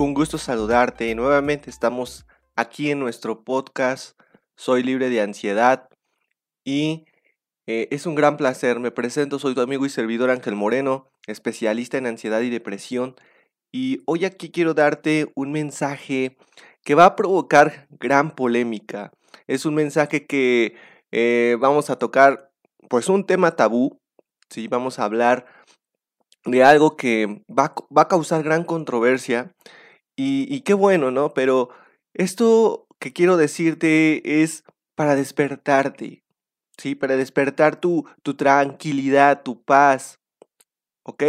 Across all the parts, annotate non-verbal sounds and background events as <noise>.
Un gusto saludarte. Nuevamente estamos aquí en nuestro podcast Soy libre de ansiedad y eh, es un gran placer. Me presento, soy tu amigo y servidor Ángel Moreno, especialista en ansiedad y depresión. Y hoy aquí quiero darte un mensaje que va a provocar gran polémica. Es un mensaje que eh, vamos a tocar, pues un tema tabú. Sí, vamos a hablar de algo que va, va a causar gran controversia. Y, qué bueno, ¿no? Pero esto que quiero decirte es para despertarte, ¿sí? Para despertar tu, tu tranquilidad, tu paz, ¿ok?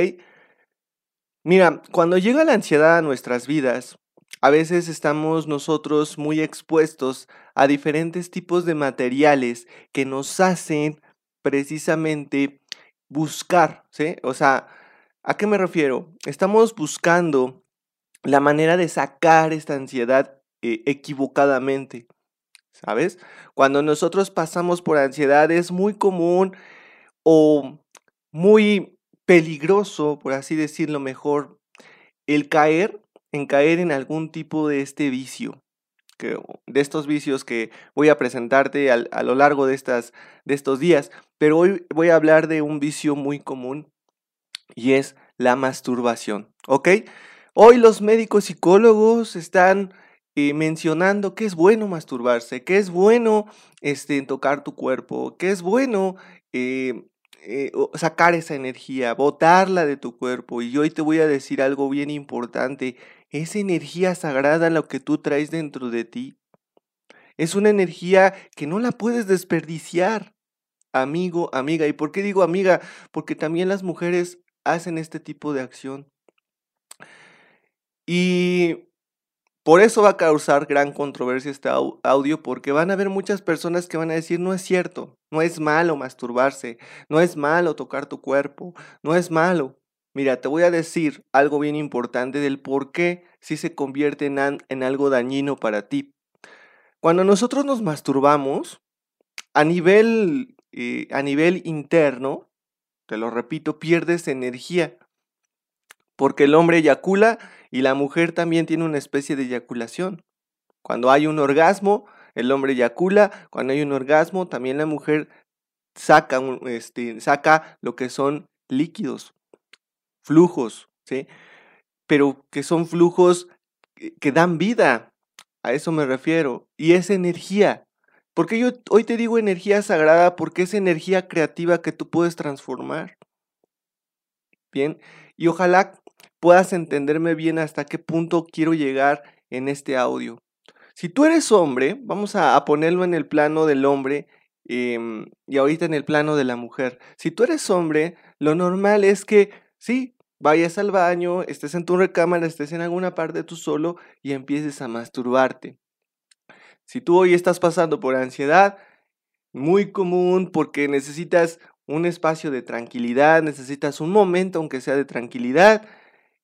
Mira, cuando llega la ansiedad a nuestras vidas, a veces estamos nosotros muy expuestos a diferentes tipos de materiales que nos hacen precisamente buscar, ¿sí? O sea, ¿A qué me refiero? Estamos buscando la manera de sacar esta ansiedad eh, equivocadamente, ¿sabes? Cuando nosotros pasamos por ansiedad es muy común o muy peligroso, por así decirlo mejor, el caer en caer en algún tipo de este vicio, de estos vicios que voy a presentarte a lo largo de, estas, de estos días, pero hoy voy a hablar de un vicio muy común y es la masturbación, ¿ok? Hoy los médicos psicólogos están eh, mencionando que es bueno masturbarse, que es bueno este, tocar tu cuerpo, que es bueno eh, eh, sacar esa energía, botarla de tu cuerpo. Y hoy te voy a decir algo bien importante, esa energía sagrada lo que tú traes dentro de ti. Es una energía que no la puedes desperdiciar amigo, amiga. ¿Y por qué digo amiga? Porque también las mujeres hacen este tipo de acción. Y por eso va a causar gran controversia este audio, porque van a haber muchas personas que van a decir, no es cierto, no es malo masturbarse, no es malo tocar tu cuerpo, no es malo. Mira, te voy a decir algo bien importante del por qué si se convierte en, en algo dañino para ti. Cuando nosotros nos masturbamos, a nivel, eh, a nivel interno, te lo repito, pierdes energía. Porque el hombre eyacula y la mujer también tiene una especie de eyaculación. Cuando hay un orgasmo, el hombre eyacula, cuando hay un orgasmo, también la mujer saca, este, saca lo que son líquidos, flujos, ¿sí? Pero que son flujos que dan vida, a eso me refiero, y es energía. Porque yo hoy te digo energía sagrada porque es energía creativa que tú puedes transformar. Bien, y ojalá puedas entenderme bien hasta qué punto quiero llegar en este audio. Si tú eres hombre, vamos a, ponerlo en el plano del hombre em, y ahorita en el plano de la mujer. Si tú eres hombre, lo normal es que sí, vayas al baño, estés en tu recámara, estés en alguna parte tú solo y empieces a masturbarte. Si tú hoy estás pasando por ansiedad, muy común porque necesitas un espacio de tranquilidad, necesitas un momento aunque sea de tranquilidad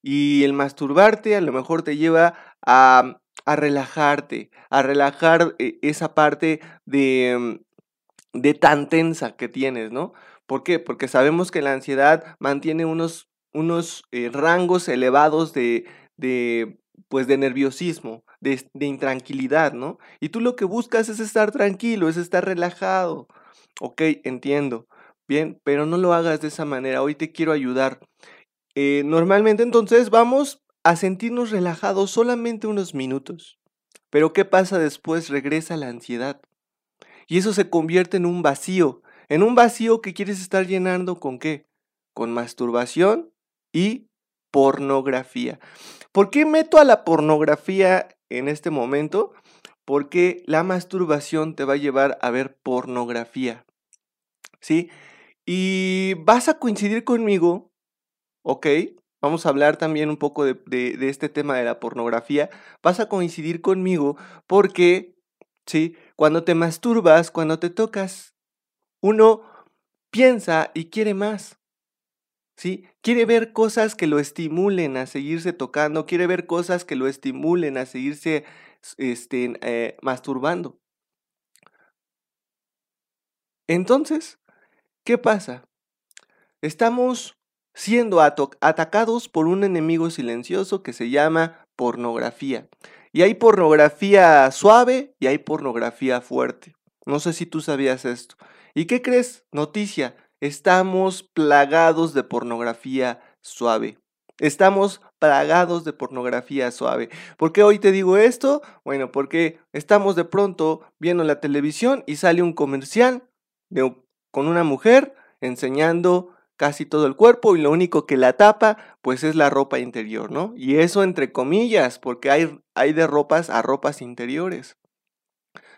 y el masturbarte a lo mejor te lleva a, relajarte, a relajar eh, esa parte de, mm, de tan tensa que tienes, ¿no? ¿Por qué? Porque sabemos que la ansiedad mantiene unos, unos eh, rangos elevados de, de, pues de nerviosismo, de, intranquilidad, ¿no? Y tú lo que buscas es estar tranquilo, es estar relajado. Ok, entiendo. Bien, pero no lo hagas de esa manera. Hoy te quiero ayudar. Eh, normalmente entonces vamos a sentirnos relajados solamente unos minutos. Pero ¿qué pasa después? Regresa la ansiedad. Y eso se convierte en un vacío. En un vacío que quieres estar llenando con qué? Con masturbación y pornografía. ¿Por qué meto a la pornografía en este momento? Porque la masturbación te va a llevar a ver pornografía. ¿Sí? Y vas a coincidir conmigo, ¿ok? vamos a hablar también un poco de, de, este tema de la pornografía, vas a coincidir conmigo porque, ¿sí? Cuando te masturbas, cuando te tocas, uno piensa y quiere más. ¿Sí? Quiere ver cosas que lo estimulen a seguirse tocando, quiere ver cosas que lo estimulen a seguirse este, eh, masturbando. Entonces, ¿qué pasa? Estamos siendo atacados por un enemigo silencioso que se llama pornografía. Y hay pornografía suave y hay pornografía fuerte. No sé si tú sabías esto. ¿Y qué crees? Noticia, estamos plagados de pornografía suave. Estamos plagados de pornografía suave. ¿Por qué hoy te digo esto? Bueno, porque estamos de pronto viendo la televisión y sale un comercial con una mujer enseñando casi todo el cuerpo y lo único que la tapa pues es la ropa interior, ¿no? Y eso entre comillas, porque hay, hay de ropas a ropas interiores.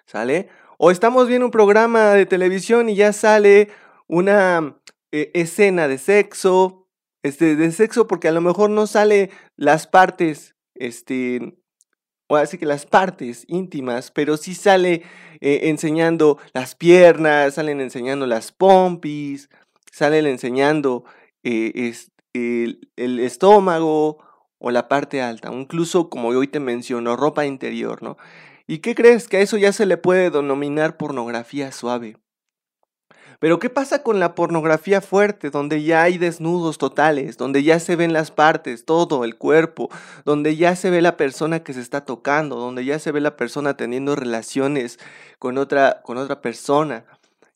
¿Sale? O estamos viendo un programa de televisión y ya sale una eh, escena de sexo, este, de sexo porque a lo mejor no sale las partes, este, o así que las partes íntimas, pero sí sale eh, enseñando las piernas, salen enseñando las pompis, salen enseñando eh, el, estómago o la parte alta, incluso como hoy te menciono, ropa interior, ¿no? ¿Y qué crees? Que a eso ya se le puede denominar pornografía suave. Pero ¿qué pasa con la pornografía fuerte, donde ya hay desnudos totales, donde ya se ven las partes, todo el cuerpo, donde ya se ve la persona que se está tocando, donde ya se ve la persona teniendo relaciones con otra, con otra persona?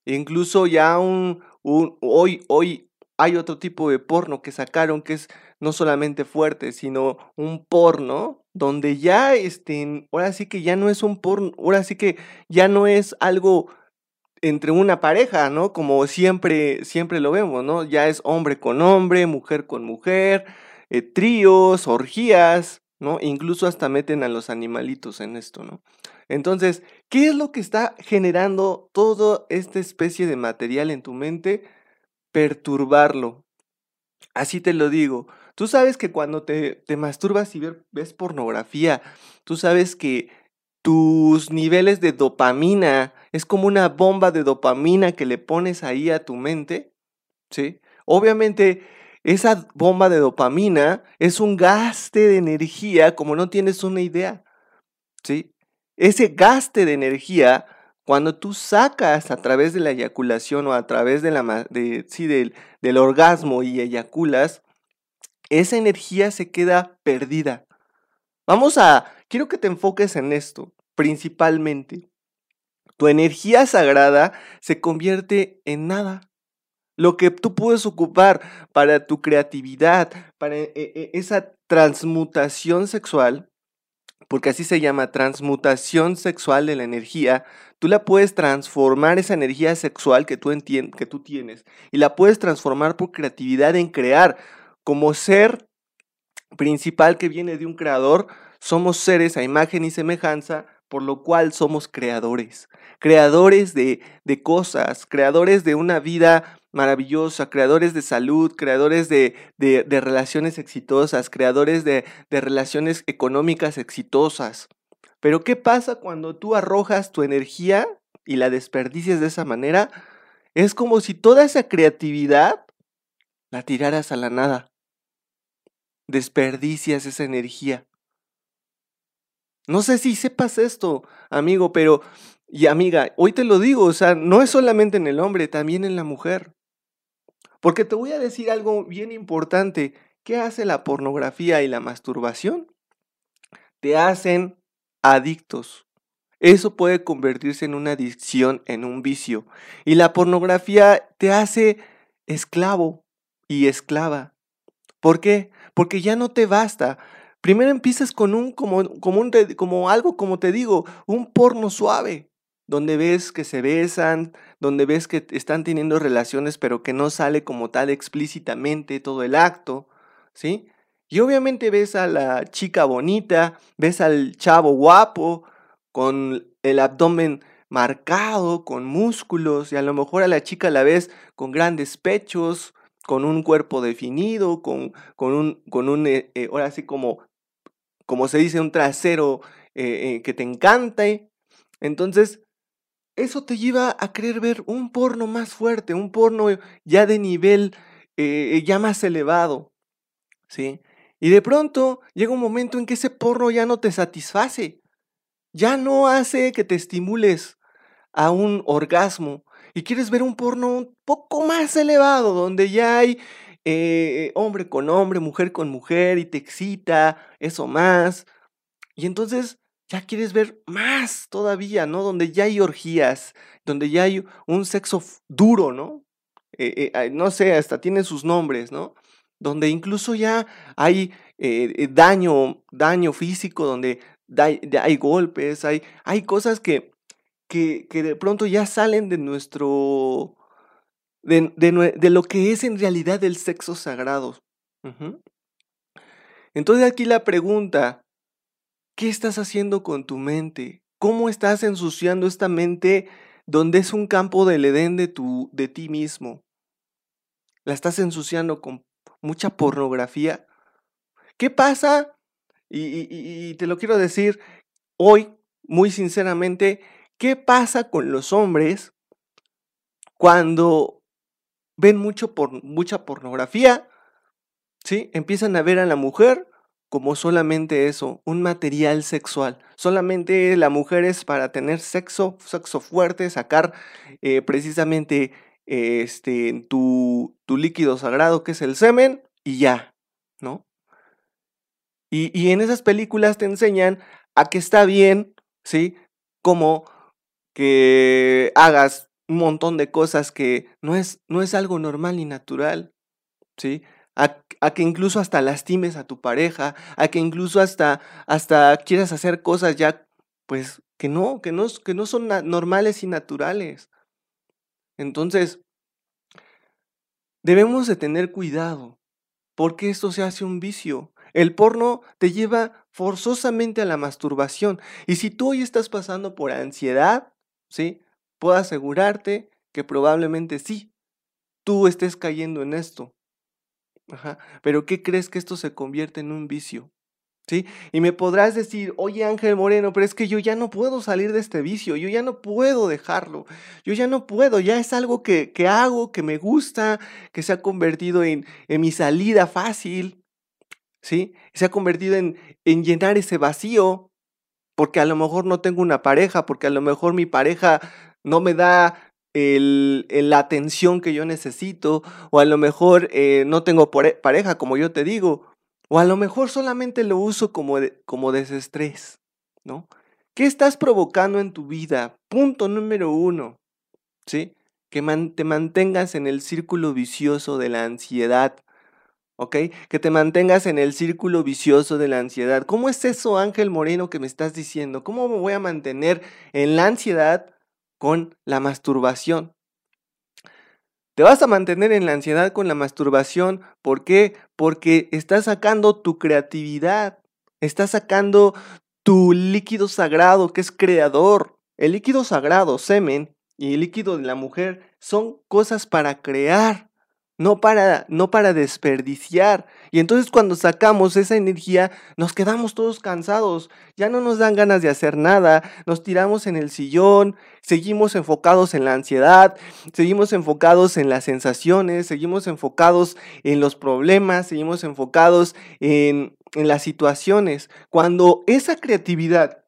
incluso ya un, hoy, hoy hay otro tipo de porno que sacaron que es no solamente fuerte, sino un porno donde ya, este, ahora sí que ya no es un porno, ahora sí que ya no es algo entre una pareja, ¿no? Como siempre, siempre lo vemos, ¿no? Ya es hombre con hombre, mujer con mujer, eh, tríos, orgías, Incluso hasta meten a los animalitos en esto, ¿no? Entonces, ¿qué es lo que está generando toda esta especie de material en tu mente? Perturbarlo. Así te lo digo. Tú sabes que cuando te, te masturbas y ves pornografía, tú sabes que tus niveles de dopamina es como una bomba de dopamina que le pones ahí a tu mente, ¿sí? Obviamente esa bomba de dopamina es un gaste de energía como no tienes una idea, ¿sí? Ese gaste de energía, cuando tú sacas a través de la eyaculación o a través de la, sí, del, del orgasmo y eyaculas, esa energía se queda perdida. Vamos a, quiero que te enfoques en esto, principalmente. Tu energía sagrada se convierte en nada. Lo que tú puedes ocupar para tu creatividad, para e, e, esa transmutación sexual, porque así se llama, transmutación sexual de la energía, tú la puedes transformar esa energía sexual que tú, que tú tienes y la puedes transformar por creatividad en crear. Como ser principal que viene de un creador, somos seres a imagen y semejanza, por lo cual somos creadores, creadores de, de cosas, creadores de una vida maravillosa, creadores de salud, creadores de, relaciones exitosas, creadores de, de relaciones económicas exitosas. Pero ¿qué pasa cuando tú arrojas tu energía y la desperdicias de esa manera? Es como si toda esa creatividad la tiraras a la nada. Desperdicias esa energía. No sé si sepas esto, amigo, pero y amiga, hoy te lo digo, o sea, no es solamente en el hombre, también en la mujer. Porque te voy a decir algo bien importante. ¿Qué hace la pornografía y la masturbación? Te hacen adictos. Eso puede convertirse en una adicción, en un vicio. Y la pornografía te hace esclavo y esclava. ¿Por qué? Porque ya no te basta. Primero empiezas con un como, como, un, como algo, como te digo, un porno suave donde ves que se besan, donde ves que están teniendo relaciones, pero que no sale como tal explícitamente todo el acto, ¿sí? Y obviamente ves a la chica bonita, ves al chavo guapo, con el abdomen marcado, con músculos, y a lo mejor a la chica la ves con grandes pechos, con un cuerpo definido, con, con un, con un eh, eh, ahora sí como, como se dice, un trasero eh, que te encante. Entonces, eso te lleva a querer ver un porno más fuerte, un porno ya de nivel ya más elevado, ¿sí? Y de pronto llega un momento en que ese porno ya no te satisface, ya no hace que te estimules a un orgasmo, y quieres ver un porno un poco más elevado, donde ya hay eh, hombre con hombre, mujer con mujer, y te excita eso más. Y entonces ya quieres ver más todavía, ¿no? Donde ya hay orgías, donde ya hay un sexo duro, ¿no? Eh, eh, no sé, hasta tiene sus nombres, ¿no? Donde incluso ya hay daño, daño físico, donde hay, golpes, hay, hay cosas que que, de pronto ya salen de nuestro, de, lo que es en realidad el sexo sagrado. Entonces aquí la pregunta, ¿qué estás haciendo con tu mente? ¿Cómo estás ensuciando esta mente donde es un campo del Edén de, tu, de ti mismo? ¿La estás ensuciando con mucha pornografía? ¿Qué pasa? y te lo quiero decir hoy, muy sinceramente, ¿Qué pasa con los hombres cuando ven mucho por, mucha pornografía? ¿Sí? Empiezan a ver a la mujer como solamente eso, un material sexual. Solamente la mujer es para tener sexo, sexo fuerte, sacar eh, precisamente este, tu, tu líquido sagrado que es el semen y ya, ¿no? Y, y, en esas películas te enseñan a que está bien, ¿sí? Como que hagas un montón de cosas que no es, no es algo normal ni natural, ¿sí? A, que incluso hasta lastimes a tu pareja, a que incluso hasta, hasta quieras hacer cosas ya, pues, que no, que no, que no son normales y naturales. Entonces, debemos de tener cuidado, porque esto se hace un vicio. El porno te lleva forzosamente a la masturbación. Y si tú hoy estás pasando por ansiedad, ¿sí? Puedo asegurarte que probablemente sí, tú estés cayendo en esto. Ajá. Pero ¿qué crees que esto se convierte en un vicio? ¿Sí? Y me podrás decir, oye Ángel Moreno, pero es que yo ya no puedo salir de este vicio, yo ya no puedo dejarlo, yo ya no puedo, ya es algo que, que hago, que me gusta, que se ha convertido en, en mi salida fácil, ¿sí? Se ha convertido en, en llenar ese vacío, porque a lo mejor no tengo una pareja, porque a lo mejor mi pareja no me da la atención que yo necesito, o a lo mejor eh, no tengo pareja, como yo te digo, o a lo mejor solamente lo uso como, como desestrés, ¿no? ¿Qué estás provocando en tu vida? Punto número uno, ¿sí? Que te mantengas en el círculo vicioso de la ansiedad, ¿ok? Que te mantengas en el círculo vicioso de la ansiedad. ¿Cómo es eso, Ángel Moreno, que me estás diciendo? ¿Cómo me voy a mantener en la ansiedad con la masturbación? Te vas a mantener en la ansiedad con la masturbación. ¿Por qué? Porque estás sacando tu creatividad, estás sacando tu líquido sagrado que es creador. El líquido sagrado, semen, y el líquido de la mujer son cosas para crear no para, no para desperdiciar. Y entonces cuando sacamos esa energía, nos quedamos todos cansados, ya no nos dan ganas de hacer nada, nos tiramos en el sillón, seguimos enfocados en la ansiedad, seguimos enfocados en las sensaciones, seguimos enfocados en los problemas, seguimos enfocados en, en las situaciones. Cuando esa creatividad,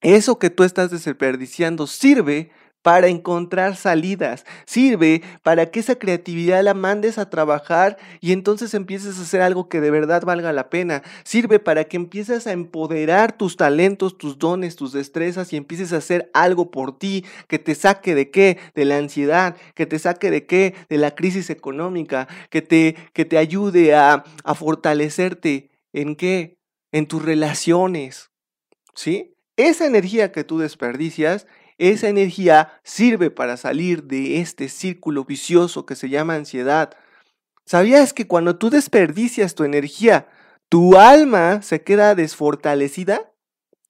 eso que tú estás desperdiciando, sirve para encontrar salidas, sirve para que esa creatividad la mandes a trabajar y entonces empieces a hacer algo que de verdad valga la pena, sirve para que empieces a empoderar tus talentos, tus dones, tus destrezas y empieces a hacer algo por ti que te saque de qué, de la ansiedad, que te saque de qué, de la crisis económica, que te, que te ayude a, a fortalecerte en qué, en tus relaciones, ¿sí? Esa energía que tú desperdicias esa energía sirve para salir de este círculo vicioso que se llama ansiedad. ¿Sabías que cuando tú desperdicias tu energía, tu alma se queda desfortalecida?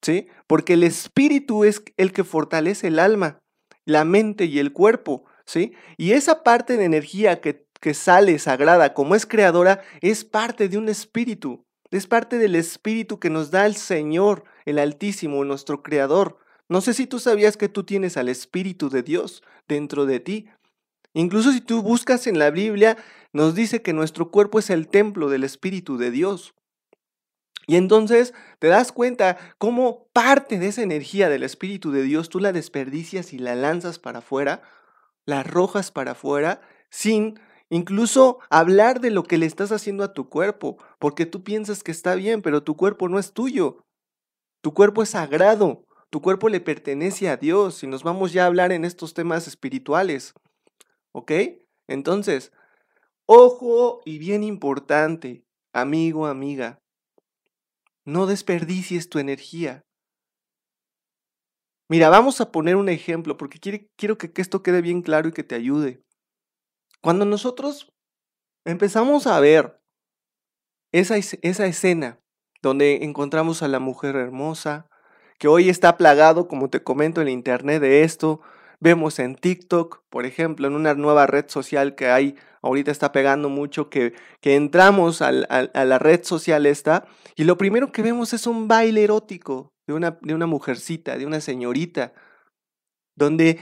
¿Sí? Porque el espíritu es el que fortalece el alma, la mente y el cuerpo, ¿sí? Y esa parte de energía que, que sale sagrada, como es creadora, es parte de un espíritu. Es parte del espíritu que nos da el Señor, el Altísimo, nuestro Creador. No sé si tú sabías que tú tienes al Espíritu de Dios dentro de ti. Incluso si tú buscas en la Biblia, nos dice que nuestro cuerpo es el templo del Espíritu de Dios. Y entonces te das cuenta cómo parte de esa energía del Espíritu de Dios tú la desperdicias y la lanzas para afuera, la arrojas para afuera, sin incluso hablar de lo que le estás haciendo a tu cuerpo, porque tú piensas que está bien, pero tu cuerpo no es tuyo. Tu cuerpo es sagrado, tu cuerpo le pertenece a Dios y nos vamos ya a hablar en estos temas espirituales. ¿Ok? Entonces, ojo y bien importante, amigo, amiga, no desperdicies tu energía. Mira, vamos a poner un ejemplo porque quiero que esto quede bien claro y que te ayude. Cuando nosotros empezamos a ver esa, esa escena donde encontramos a la mujer hermosa, que hoy está plagado, como te comento, en internet de esto. Vemos en TikTok, por ejemplo, en una nueva red social que hay, ahorita está pegando mucho, que, que entramos a la red social esta, y lo primero que vemos es un baile erótico de una, de una mujercita, de una señorita, donde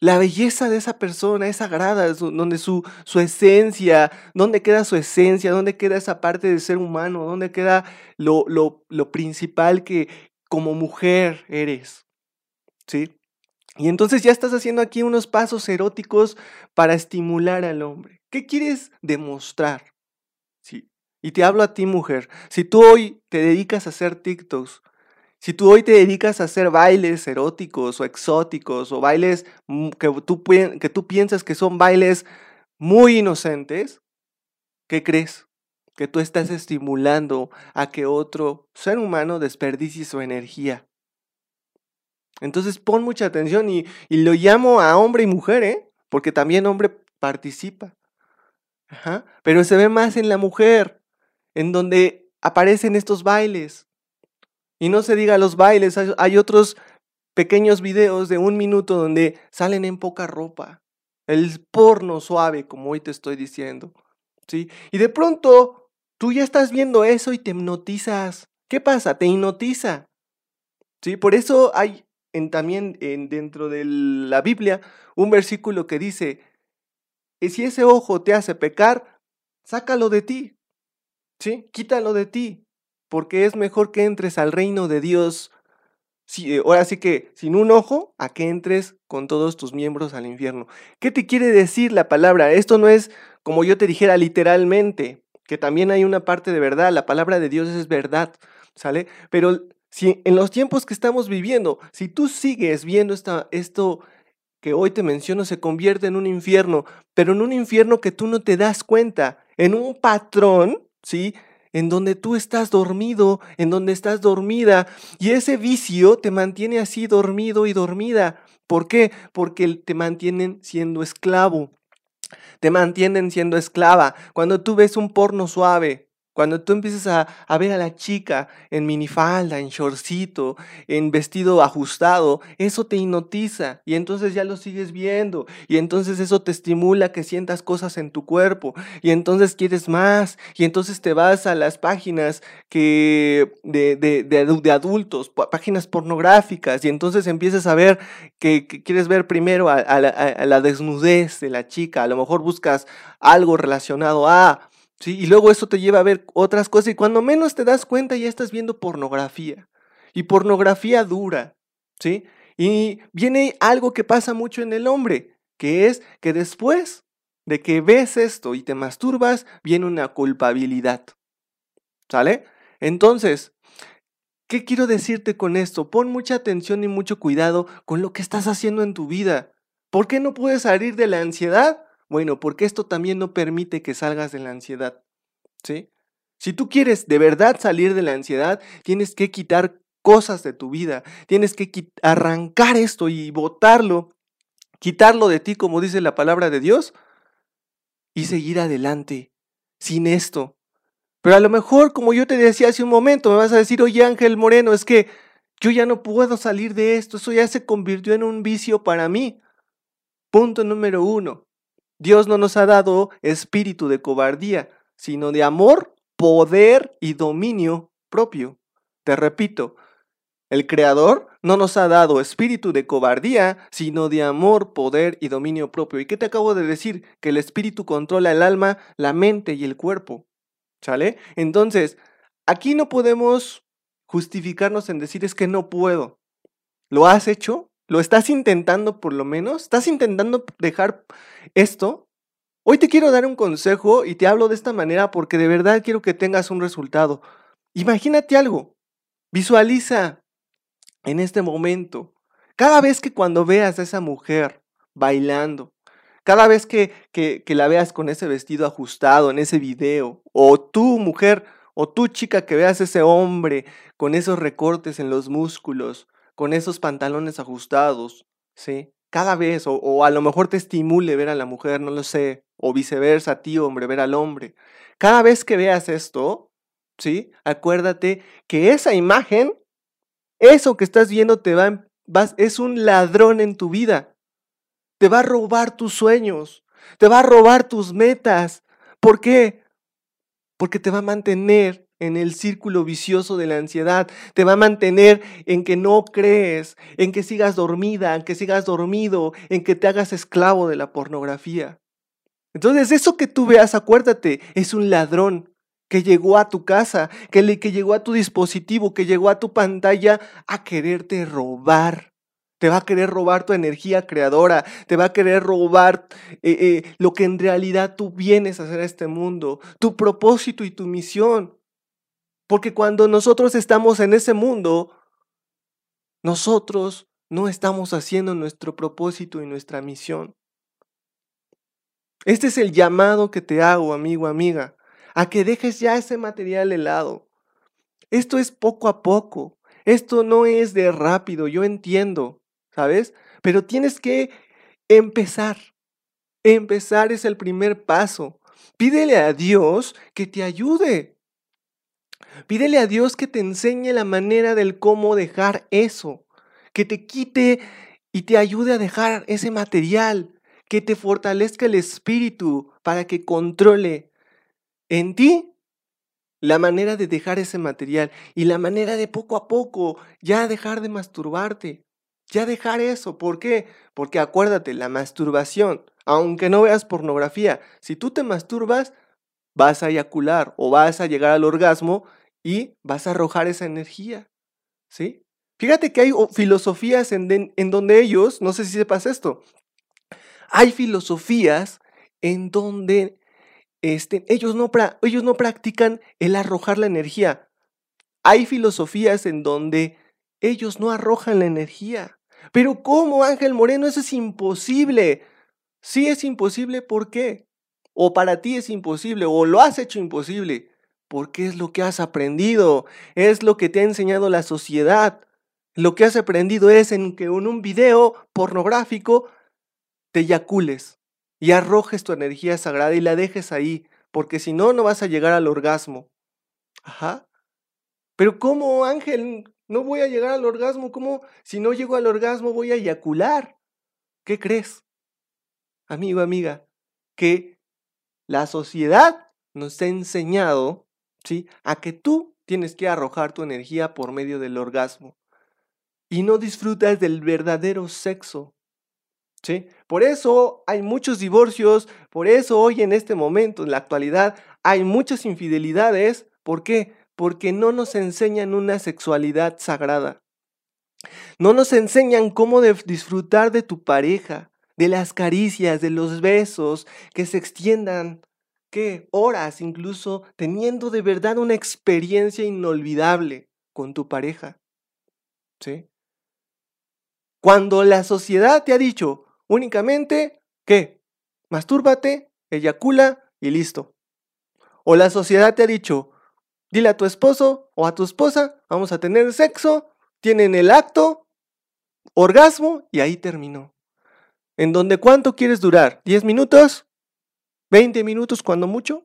la belleza de esa persona es sagrada, donde su, su esencia, dónde queda su esencia, dónde queda esa parte de ser humano, dónde queda lo, lo, lo principal que, como mujer eres. ¿Sí? Y entonces ya estás haciendo aquí unos pasos eróticos para estimular al hombre. ¿Qué quieres demostrar? Sí. Y te hablo a ti, mujer. Si tú hoy te dedicas a hacer TikToks, si tú hoy te dedicas a hacer bailes eróticos o exóticos o bailes que tú, que tú piensas que son bailes muy inocentes, ¿qué crees? Que tú estás estimulando a que otro ser humano desperdicie su energía. Entonces pon mucha atención y, lo llamo a hombre y mujer, ¿eh? Porque también hombre participa. Pero se ve más en la mujer, en donde aparecen estos bailes. Y no se diga los bailes, hay, hay otros pequeños videos de un minuto donde salen en poca ropa. El porno suave, como hoy te estoy diciendo. ¿sí? Y de pronto Tú ya estás viendo eso y te hipnotizas. ¿Qué pasa? Te hipnotiza. ¿Sí? Por eso hay en, también en, dentro de la Biblia un versículo que dice, si ese ojo te hace pecar, sácalo de ti. ¿Sí? Quítalo de ti. Porque es mejor que entres al reino de Dios. Sí, eh, ahora sí que sin un ojo, a que entres con todos tus miembros al infierno. ¿Qué te quiere decir la palabra? Esto no es como yo te dijera literalmente, que también hay una parte de verdad, la palabra de Dios es verdad, ¿sale? Pero si en los tiempos que estamos viviendo, si tú sigues viendo esta, esto que hoy te menciono se convierte en un infierno, pero en un infierno que tú no te das cuenta, en un patrón, ¿sí? En donde tú estás dormido, en donde estás dormida, y ese vicio te mantiene así dormido y dormida. ¿Por qué? Porque te mantienen siendo esclavo te mantienen siendo esclava. Cuando tú ves un porno suave, cuando tú empiezas a, ver a la chica en minifalda, en shortcito, en vestido ajustado, eso te hipnotiza y entonces ya lo sigues viendo y entonces eso te estimula que sientas cosas en tu cuerpo y entonces quieres más y entonces te vas a las páginas que de, de, de, adultos, páginas pornográficas y entonces empiezas a ver que, quieres ver primero a la desnudez de la chica, a lo mejor buscas algo relacionado a ¿sí? Y luego eso te lleva a ver otras cosas y cuando menos te das cuenta ya estás viendo pornografía. Y pornografía dura, ¿sí? Y viene algo que pasa mucho en el hombre, que es que después de que ves esto y te masturbas, viene una culpabilidad. ¿Sale? Entonces, ¿qué quiero decirte con esto? Pon mucha atención y mucho cuidado con lo que estás haciendo en tu vida. ¿Por qué no puedes salir de la ansiedad? Bueno, porque esto también no permite que salgas de la ansiedad. ¿Sí? Si tú quieres de verdad salir de la ansiedad, tienes que quitar cosas de tu vida, tienes que arrancar esto y botarlo, quitarlo de ti, como dice la palabra de Dios, y seguir adelante sin esto. Pero a lo mejor, como yo te decía hace un momento, me vas a decir, oye Ángel Moreno, es que yo ya no puedo salir de esto, eso ya se convirtió en un vicio para mí. Punto número uno. Dios no nos ha dado espíritu de cobardía, sino de amor, poder y dominio propio. Te repito, el Creador no nos ha dado espíritu de cobardía, sino de amor, poder y dominio propio. ¿Y qué te acabo de decir? Que el espíritu controla el alma, la mente y el cuerpo. ¿Sale? Entonces, aquí no podemos justificarnos en decir es que no puedo. ¿Lo has hecho? ¿Lo estás intentando por lo menos? ¿Estás intentando dejar esto? Hoy te quiero dar un consejo y te hablo de esta manera porque de verdad quiero que tengas un resultado. Imagínate algo. Visualiza en este momento. Cada vez que cuando veas a esa mujer bailando, cada vez que, que, que, la veas con ese vestido ajustado en ese video, o tú mujer, o tú chica que veas ese hombre con esos recortes en los músculos, con esos pantalones ajustados, ¿sí? Cada vez, o, a lo mejor te estimule ver a la mujer, no lo sé, o viceversa, a ti hombre, ver al hombre. Cada vez que veas esto, ¿sí? Acuérdate que esa imagen eso que estás viendo te va, vas, es un ladrón en tu vida. Te va a robar tus sueños, te va a robar tus metas. ¿Por qué? Porque te va a mantener en el círculo vicioso de la ansiedad, te va a mantener en que no crees, en que sigas dormida, en que sigas dormido, en que te hagas esclavo de la pornografía. Entonces, eso que tú veas, acuérdate, es un ladrón que llegó a tu casa, que, le, que llegó a tu dispositivo, que llegó a tu pantalla a quererte robar. Te va a querer robar tu energía creadora, te va a querer robar eh, eh, lo que en realidad tú vienes a hacer a este mundo, tu propósito y tu misión. Porque cuando nosotros estamos en ese mundo, nosotros no estamos haciendo nuestro propósito y nuestra misión. Este es el llamado que te hago, amigo, amiga a que dejes ya ese material helado. Esto es poco a poco. Esto no es de rápido, yo entiendo, ¿sabes? Pero tienes que empezar. Empezar es el primer paso. Pídele a Dios que te ayude. Pídele a Dios que te enseñe la manera del cómo dejar eso, que te quite y te ayude a dejar ese material, que te fortalezca el espíritu para que controle en ti la manera de dejar ese material y la manera de poco a poco ya dejar de masturbarte, ya dejar eso. ¿Por qué? Porque acuérdate, la masturbación, aunque no veas pornografía, si tú te masturbas, vas a eyacular o vas a llegar al orgasmo y vas a arrojar esa energía. ¿Sí? Fíjate que hay filosofías en, en donde ellos, no sé si sepas esto, hay filosofías en donde este, ellos, no, ellos no practican el arrojar la energía. Hay filosofías en donde ellos no arrojan la energía. Pero ¿cómo, Ángel Moreno? Eso es imposible. Sí es imposible, ¿por qué? O para ti es imposible, o lo has hecho imposible, porque es lo que has aprendido, es lo que te ha enseñado la sociedad. Lo que has aprendido es en que en un video pornográfico te eyacules y arrojes tu energía sagrada y la dejes ahí, porque si no, no vas a llegar al orgasmo. Ajá. Pero ¿cómo, Ángel? No voy a llegar al orgasmo. ¿Cómo? Si no llego al orgasmo, voy a eyacular. ¿Qué crees? Amigo, amiga, que la sociedad nos ha enseñado, ¿sí? A que tú tienes que arrojar tu energía por medio del orgasmo. Y no disfrutas del verdadero sexo, por eso hay muchos divorcios, por eso hoy en este momento, en la actualidad, hay muchas infidelidades. ¿Por qué? Porque no nos enseñan una sexualidad sagrada. No nos enseñan cómo disfrutar de tu pareja, de las caricias, de los besos, que se extiendan, ¿qué? Horas incluso, teniendo de verdad una experiencia inolvidable con tu pareja. ¿Sí? Cuando la sociedad te ha dicho, únicamente, ¿qué? Mastúrbate, eyacula y listo. O la sociedad te ha dicho, dile a tu esposo o a tu esposa, vamos a tener sexo, tienen el acto, orgasmo y ahí terminó. ¿En donde cuánto quieres durar? ¿10 minutos? ¿20 minutos cuando mucho?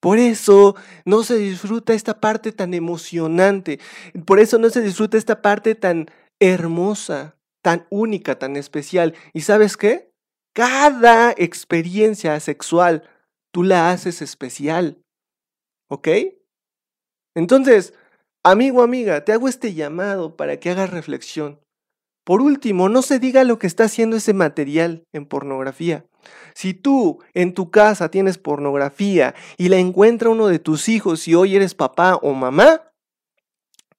Por eso no se disfruta esta parte tan emocionante, por eso no se disfruta esta parte tan hermosa tan única, tan especial. ¿Y sabes qué? cada experiencia sexual tú la haces especial. ¿Ok? Entonces, amigo, amiga, te hago este llamado para que hagas reflexión. Por último, no se diga lo que está haciendo ese material en pornografía. Si tú en tu casa tienes pornografía y la encuentra uno de tus hijos y hoy eres papá o mamá,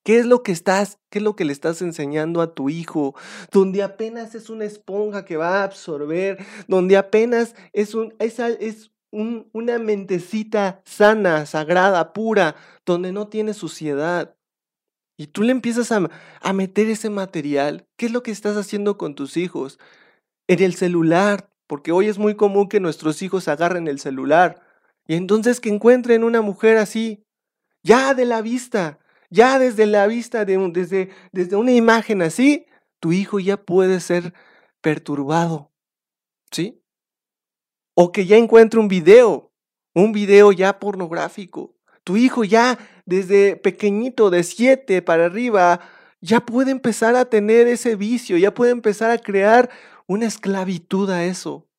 ¿Qué es lo que estás, qué es lo que le estás enseñando a tu hijo? Donde apenas es una esponja que va a absorber, donde apenas es, un, es, es una mentecita sana, sagrada, pura, donde no tiene suciedad. Y tú le empiezas a, a meter ese material. ¿Qué es lo que estás haciendo con tus hijos? En el celular, porque hoy es muy común que nuestros hijos agarren el celular. Y entonces que encuentren una mujer así, ya de la vista, ya desde la vista, de desde, desde una imagen así, tu hijo ya puede ser perturbado. ¿Sí? O que ya encuentre un video, un video ya pornográfico. Tu hijo ya desde pequeñito, de siete para arriba, ya puede empezar a tener ese vicio, ya puede empezar a crear una esclavitud a eso.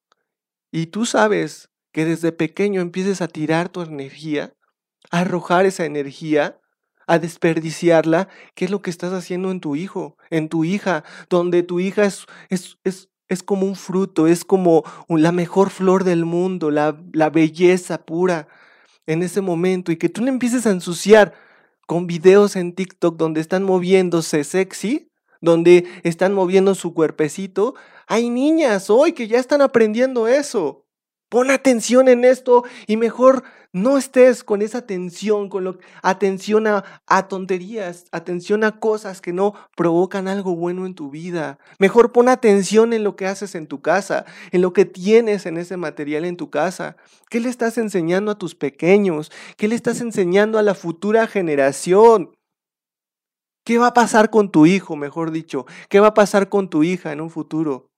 Y tú sabes que desde pequeño empieces a tirar tu energía, a arrojar esa energía, a desperdiciarla, ¿qué es lo que estás haciendo en tu hijo, en tu hija, donde tu hija es, es, es, es como un fruto, es como la mejor flor del mundo, la, la belleza pura en ese momento y que tú le empieces a ensuciar con videos en TikTok donde están moviéndose sexy, donde están moviendo su cuerpecito. Hay niñas hoy que ya están aprendiendo eso. Pon atención en esto y mejor no estés con esa atención, con lo, atención a, a, tonterías, atención a cosas que no provocan algo bueno en tu vida. Mejor pon atención en lo que haces en tu casa, en lo que tienes en ese material en tu casa. ¿Qué le estás enseñando a tus pequeños? ¿Qué le estás <laughs> enseñando a la futura generación? ¿Qué va a pasar con tu hijo, mejor dicho? ¿Qué va a pasar con tu hija en un futuro?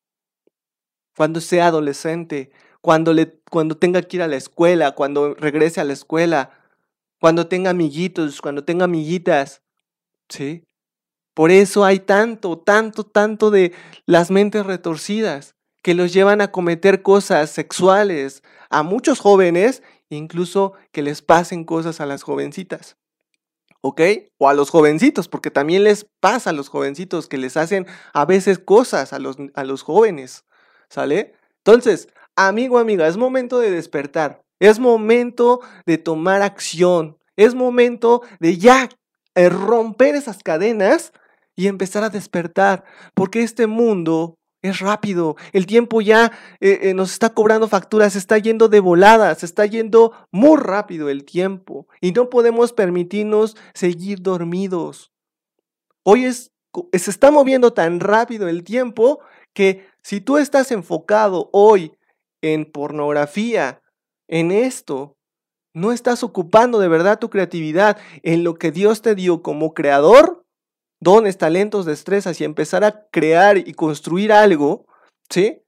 Cuando sea adolescente, cuando, le, cuando tenga que ir a la escuela, cuando regrese a la escuela, cuando tenga amiguitos, cuando tenga amiguitas. ¿Sí? Por eso hay tanto, tanto, tanto de las mentes retorcidas que los llevan a cometer cosas sexuales a muchos jóvenes, incluso que les pasen cosas a las jovencitas. ¿Ok? O a los jovencitos, porque también les pasa a los jovencitos que les hacen a veces cosas a los, a los jóvenes. ¿Sale? Entonces, amigo, amiga, es momento de despertar. Es momento de tomar acción. Es momento de ya eh, romper esas cadenas y empezar a despertar. Porque este mundo es rápido. El tiempo ya eh, eh, nos está cobrando facturas, está yendo de volada, se está yendo muy rápido el tiempo. Y no podemos permitirnos seguir dormidos. Hoy se está moviendo tan rápido el tiempo que si tú estás enfocado hoy en pornografía, en esto, no estás ocupando de verdad tu creatividad en lo que Dios te dio como creador, dones, talentos, destrezas y empezar a crear y construir algo, ¿sí?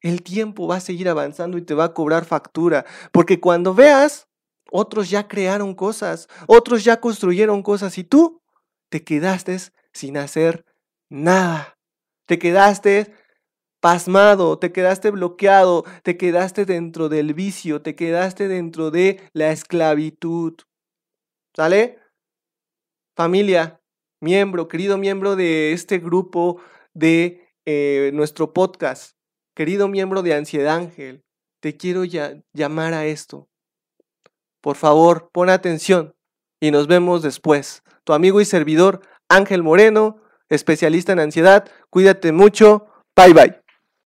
El tiempo va a seguir avanzando y te va a cobrar factura, porque cuando veas, otros ya crearon cosas, otros ya construyeron cosas y tú te quedaste sin hacer nada. Te quedaste pasmado, te quedaste bloqueado, te quedaste dentro del vicio, te quedaste dentro de la esclavitud. ¿Sale? Familia, miembro, querido miembro de este grupo de eh, nuestro podcast, querido miembro de Ansiedad Ángel, te quiero ya llamar a esto. Por favor, pon atención y nos vemos después. Tu amigo y servidor Ángel Moreno, especialista en ansiedad. Cuídate mucho. Bye bye.